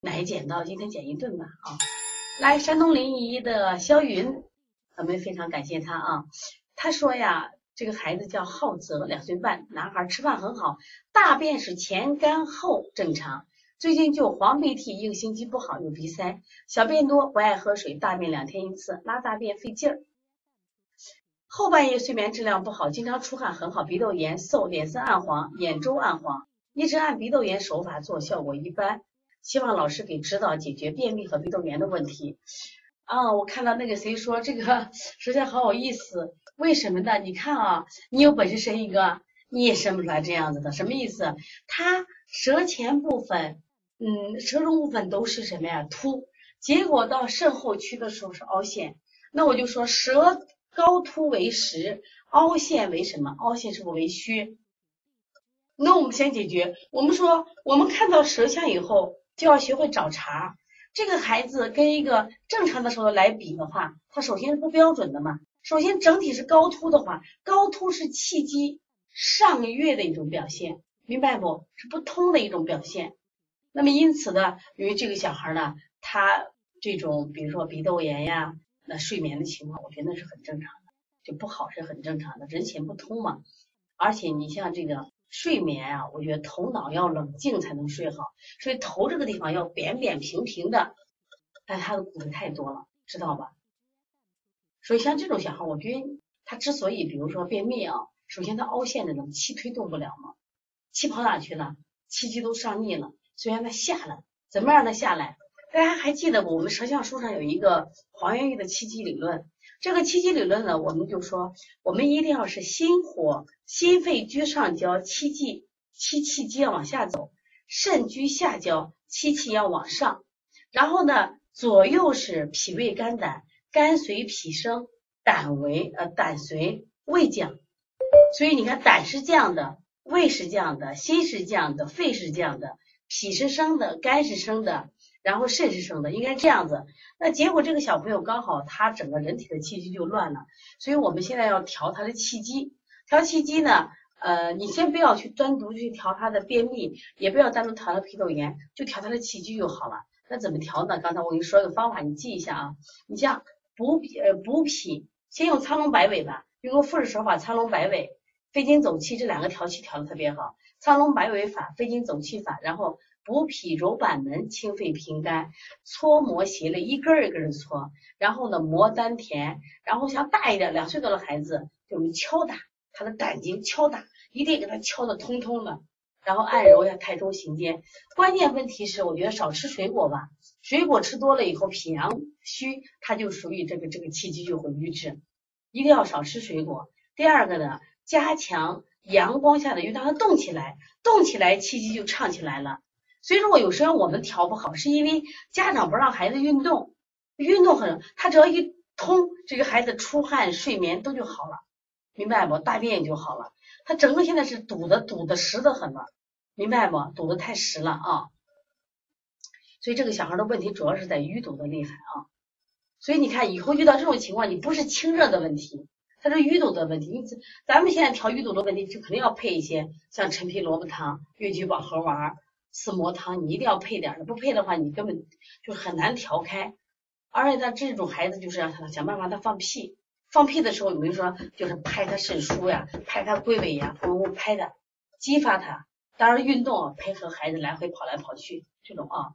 奶剪刀今天剪一顿吧啊！来，山东临沂的肖云，我们非常感谢他啊。他说呀，这个孩子叫浩泽，两岁半，男孩，吃饭很好，大便是前干后正常，最近就黄鼻涕，一个星期不好，有鼻塞，小便多，不爱喝水，大便两天一次，拉大便费劲儿。后半夜睡眠质量不好，经常出汗很好，鼻窦炎瘦，脸色暗黄，眼周暗黄，一直按鼻窦炎手法做，效果一般。希望老师给指导解决便秘和鼻窦炎的问题啊！我看到那个谁说这个舌象好有意思，为什么呢？你看啊，你有本事生一个，你也生不出来这样子的，什么意思？他舌前部分，嗯，舌中部分都是什么呀？凸，结果到肾后区的时候是凹陷。那我就说舌高凸为实，凹陷为什么？凹陷是不为虚？那我们先解决。我们说，我们看到舌象以后。就要学会找茬。这个孩子跟一个正常的时候来比的话，他首先是不标准的嘛。首先整体是高凸的话，高凸是气机上越的一种表现，明白不？是不通的一种表现。那么因此呢，由于这个小孩呢，他这种比如说鼻窦炎呀，那睡眠的情况，我觉得那是很正常的，就不好是很正常的，人前不通嘛。而且你像这个。睡眠啊，我觉得头脑要冷静才能睡好，所以头这个地方要扁扁平平的，但他的骨头太多了，知道吧？所以像这种小孩，我觉得他之所以比如说便秘啊，首先他凹陷的种气推动不了嘛，气跑哪去了？气机都上逆了，所以他下来，怎么让他下来？大家还记得不？我们舌象书上有一个黄元玉的气机理论。这个气机理论呢，我们就说，我们一定要是心火、心肺居上焦，气机气气机要往下走；肾居下焦，气气要往上。然后呢，左右是脾胃肝胆，肝随脾升，胆为呃胆随胃降。所以你看，胆是降的，胃是降的，心是降的，肺是降的，脾是升的，肝是升的。然后肾是生的，应该这样子。那结果这个小朋友刚好他整个人体的气机就乱了，所以我们现在要调他的气机。调气机呢，呃，你先不要去单独去调他的便秘，也不要单独调他脾窦炎，就调他的气机就好了。那怎么调呢？刚才我给你说个方法，你记一下啊。你像补脾，呃，补脾先用苍龙摆尾吧，用个复式手法，苍龙摆尾，飞经走气这两个调气调的特别好。苍龙摆尾法，飞经走气法，然后。补脾揉板门，清肺平肝，搓摩胁肋，一根一根的搓。然后呢，摩丹田。然后像大一点，两岁多的孩子，就我们敲打他的胆经，敲打，一定给他敲的通通的。然后按揉一下太冲、行间。关键问题是，我觉得少吃水果吧。水果吃多了以后，脾阳虚，它就属于这个这个气机就会瘀滞。一定要少吃水果。第二个呢，加强阳光下的，运，让它动起来，动起来，气机就畅起来了。所以说我有时候我们调不好，是因为家长不让孩子运动，运动很，他只要一通，这个孩子出汗、睡眠都就好了，明白不？大便也就好了。他整个现在是堵的，堵的实的很了，明白不？堵的太实了啊。所以这个小孩的问题主要是在淤堵的厉害啊。所以你看以后遇到这种情况，你不是清热的问题，它是淤堵的问题。你咱们现在调淤堵的问题，就肯定要配一些像陈皮萝卜汤、越橘保和丸。四磨汤你一定要配点儿，不配的话你根本就很难调开。而且他这种孩子就是让他想办法他放屁，放屁的时候有没有说就是拍他肾腧呀，拍他龟尾呀，呜呜拍的，激发他。当然运动配合孩子来回跑来跑去这种啊。